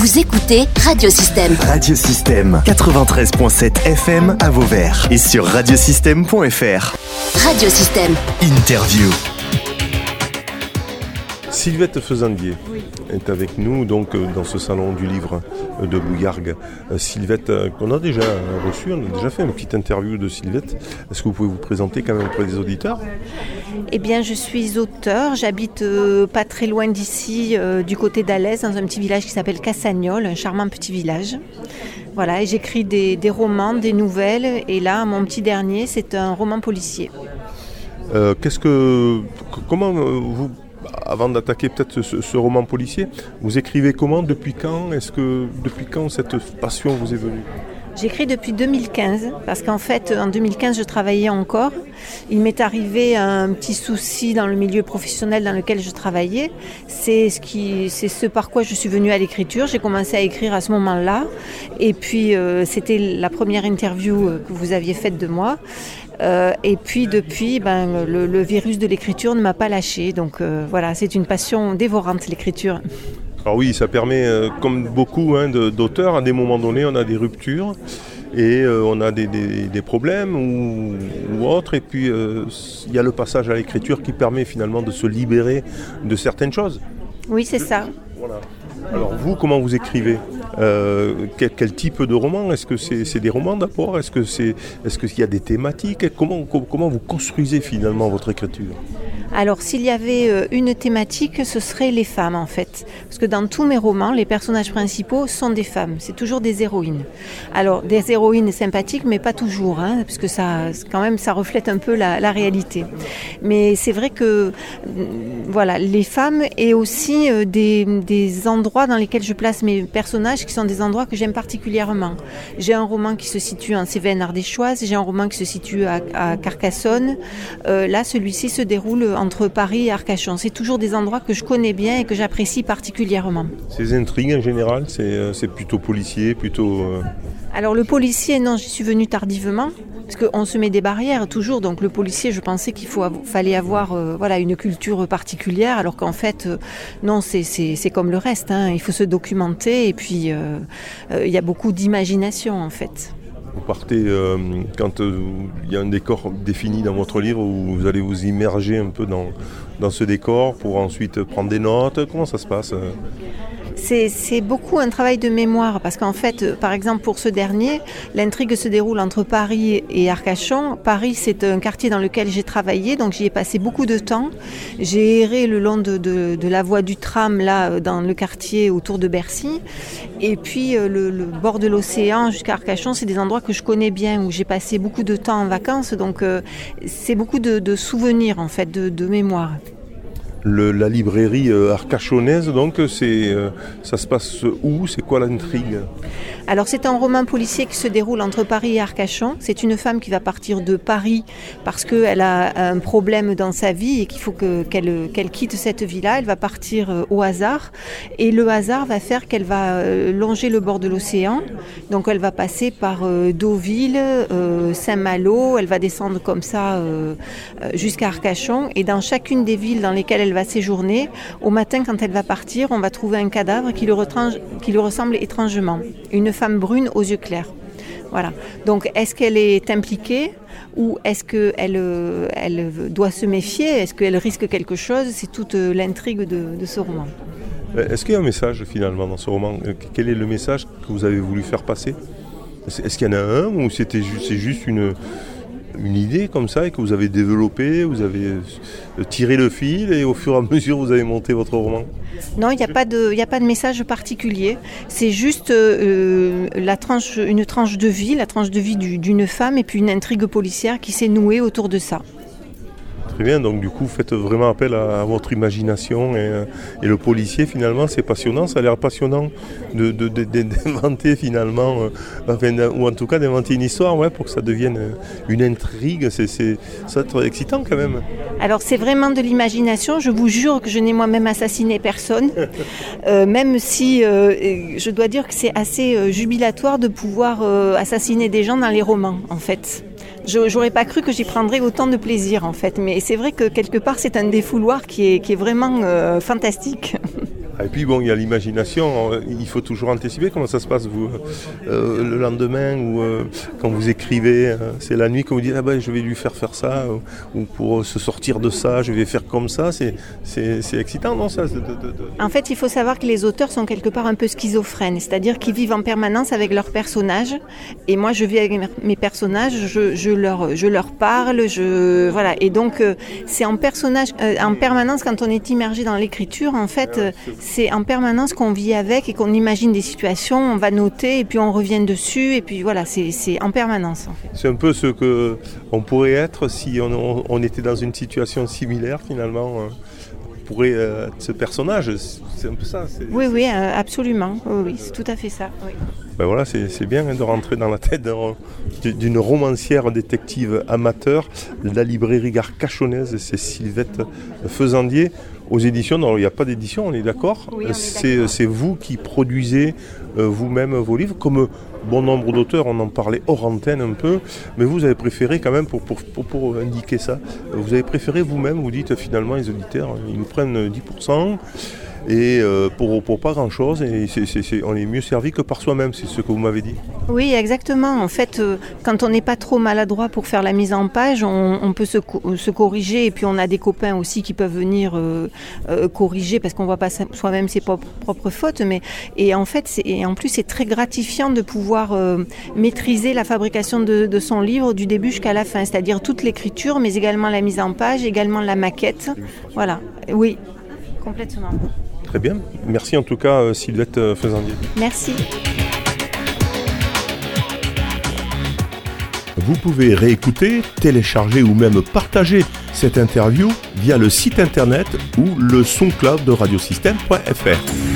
Vous écoutez Radiosystème. Radiosystème 93.7 FM à Vauvert et sur radiosystème.fr. Radiosystème. Interview. Sylvette Faisandier est avec nous donc euh, dans ce salon du livre euh, de Bouillargues. Euh, Sylvette, on a déjà reçu, on a déjà fait une petite interview de Sylvette. Est-ce que vous pouvez vous présenter quand même auprès des auditeurs? Eh bien, je suis auteur. J'habite euh, pas très loin d'ici, euh, du côté d'Alès, dans un petit village qui s'appelle Cassagnol, un charmant petit village. Voilà, et j'écris des, des romans, des nouvelles. Et là, mon petit dernier, c'est un roman policier. Euh, Qu'est-ce que, comment vous, avant d'attaquer peut-être ce, ce roman policier, vous écrivez comment, depuis quand Est-ce que depuis quand cette passion vous est venue? J'écris depuis 2015 parce qu'en fait, en 2015, je travaillais encore. Il m'est arrivé un petit souci dans le milieu professionnel dans lequel je travaillais. C'est ce par quoi je suis venue à l'écriture. J'ai commencé à écrire à ce moment-là, et puis euh, c'était la première interview euh, que vous aviez faite de moi. Euh, et puis depuis, ben, le, virus de l'écriture ne m'a pas lâché. Donc voilà, c'est une passion dévorante l'écriture. Alors oui, ça permet, comme beaucoup hein, d'auteurs, à des moments donnés, on a des ruptures et euh, on a des, des- des problèmes ou, ou autres. Et puis, euh, il y a le passage à l'écriture qui permet finalement de se libérer de certaines choses. Oui, c'est ça. Voilà. Alors vous, comment vous écrivez Euh, quel, quel type de roman? Est-ce que c'est des romans d'abord? Est-ce que c'est, est-ce qu'il y a des thématiques? Comment, co- comment vous construisez finalement votre écriture? Alors, s'il y avait euh, une thématique, ce serait les femmes en fait. Parce que dans tous mes romans, les personnages principaux sont des femmes. C'est toujours des héroïnes. Alors, des héroïnes sympathiques, mais pas toujours, hein, parce que ça, quand même, ça reflète un peu la, réalité. Mais c'est vrai que, mm, voilà, les femmes et aussi euh, des, des endroits dans lesquels je place mes personnages qui sont des endroits que j'aime particulièrement. J'ai un roman qui se situe en Cévennes ardéchoise, j'ai un roman qui se situe à, Carcassonne. Euh, là, celui-ci se déroule entre Paris et Arcachon. C'est toujours des endroits que je connais bien et que j'apprécie particulièrement. Ces intrigues en général, c'est, euh, plutôt policier, plutôt... euh, Alors le policier, non, j'y suis venue tardivement. Parce qu'on se met des barrières toujours, donc le policier, je pensais qu'il faut avo- fallait avoir euh, voilà une culture particulière, alors qu'en fait, euh, non, c'est- comme le reste. hein. Il faut se documenter et puis il y a beaucoup d'imagination en fait. Vous partez euh, quand euh, il y a un décor défini dans votre livre où vous allez vous immerger un peu dans, dans ce décor pour ensuite prendre des notes. Comment ça se passe euh? C'est beaucoup un travail de mémoire parce qu'en fait, euh, par exemple pour ce dernier, l'intrigue se déroule entre Paris et Arcachon. Paris, c'est un quartier dans lequel j'ai travaillé, donc j'y ai passé beaucoup de temps. J'ai erré le long de, la voie du tram là euh, dans le quartier autour de Bercy, et puis euh, le, bord de l'océan jusqu'à Arcachon, c'est des endroits que je connais bien où j'ai passé beaucoup de temps en vacances, donc c'est beaucoup de, souvenirs en fait, de mémoire. La librairie euh, arcachonnaise, donc, euh, ça se passe où? C'est quoi l'intrigue? Alors c'est un roman policier qui se déroule entre Paris et Arcachon. C'est une femme qui va partir de Paris parce qu'elle a un problème dans sa vie et qu'il faut que- qu'elle quitte cette vie-là. Elle va partir euh, au hasard et le hasard va faire qu'elle va longer le bord de l'océan. Donc elle va passer par Deauville, Saint-Malo, elle va descendre comme ça jusqu'à Arcachon et dans chacune des villes dans lesquelles elle va séjourner, au matin quand elle va partir, on va trouver un cadavre qui lui, ressemble étrangement. Une femme brune aux yeux clairs. Voilà. Donc, est-ce qu'elle est impliquée ou est-ce qu'elle euh, elle doit se méfier? Est-ce qu'elle risque quelque chose? C'est toute euh, l'intrigue de, de ce roman. Euh, Est-ce qu'il y a un message finalement dans ce roman? Quel est le message que vous avez voulu faire passer? Est-ce qu'il y en a un ou c'est juste une, une idée comme ça et que vous avez développé, vous avez euh, tiré le fil et au fur et à mesure vous avez monté votre roman? Non, il n'y a, pas de- a pas de message particulier. C'est juste euh, la tranche, une tranche de vie, la tranche de vie du- d'une femme et puis une intrigue policière qui s'est nouée autour de ça. Très bien, donc du coup faites vraiment appel à, à votre imagination et, euh, et le policier finalement c'est passionnant, ça a l'air passionnant de- de- de- de- d'inventer finalement, euh, enfin, ou en tout cas d'inventer une histoire ouais, pour que ça devienne euh, une intrigue, c'est, c'est, ça être excitant quand même. Alors c'est vraiment de l'imagination. Je vous jure que je n'ai moi-même assassiné personne, Euh, même si euh, je dois dire que c'est assez jubilatoire de pouvoir assassiner des gens dans les romans, en fait. Je n'aurais pas cru que j'y prendrais autant de plaisir, en fait. Mais c'est vrai que quelque part c'est un défouloir qui est, qui est vraiment euh, fantastique. Et puis bon, il y a l'imagination, il faut toujours anticiper. Comment ça se passe vous euh, le lendemain ou euh, quand vous écrivez, euh, c'est la nuit que vous dites ah ben je vais lui faire faire ça ou pour se sortir de ça, je vais faire comme ça, c'est excitant non ça En fait, il faut savoir que les auteurs sont quelque part un peu schizophrènes, c'est-à-dire qu'ils vivent en permanence avec leurs personnages. Et moi je vis avec mes personnages, je, je leur je leur parle, je voilà. Et donc c'est en personnage en permanence quand on est immergé dans l'écriture en fait c'est en permanence qu'on vit avec et qu'on imagine des situations, on va noter et puis on revient dessus et puis voilà, c'est en permanence. C'est un peu ce que on pourrait être si on, était dans une situation similaire finalement. Euh, pourrait euh, être ce personnage, c'est un peu ça. Oui, oui, euh, absolument. Oui, c'est tout à fait ça. Ben voilà, c'est bien hein, de rentrer dans la tête d'une romancière détective amateur. La librairie Garcachonnaise, c'est Sylvette Faisandier aux éditions. Non, il n'y a pas d'édition, on est d'accord C'est vous qui produisez euh, vous-même vos livres, comme bon nombre d'auteurs, on en parlait hors antenne un peu, mais vous avez préféré quand même, pour, pour, pour, indiquer ça, vous avez préféré vous-même, vous dites finalement les auditeurs, ils nous prennent 10%, et euh, pour, pour, pas grand chose et on est mieux servi que par soi-même, c'est ce que vous m'avez dit. Oui, exactement. En fait, euh, quand on n'est pas trop maladroit pour faire la mise en page, on, peut se, se, corriger et puis on a des copains aussi qui peuvent venir euh, corriger parce qu'on voit pas soi-même ses propres, fautes. Mais et en fait, et en plus c'est très gratifiant de pouvoir maîtriser la fabrication de, son livre du début jusqu'à la fin, c'est-à-dire toute l'écriture, mais également la mise en page, également la maquette. Voilà. Oui, complètement. Très bien. Merci en tout cas, euh, Sylvette euh, Faisandier. Merci. Vous pouvez réécouter, télécharger ou même partager cette interview via le site internet ou le son cloud de radiosystème.fr.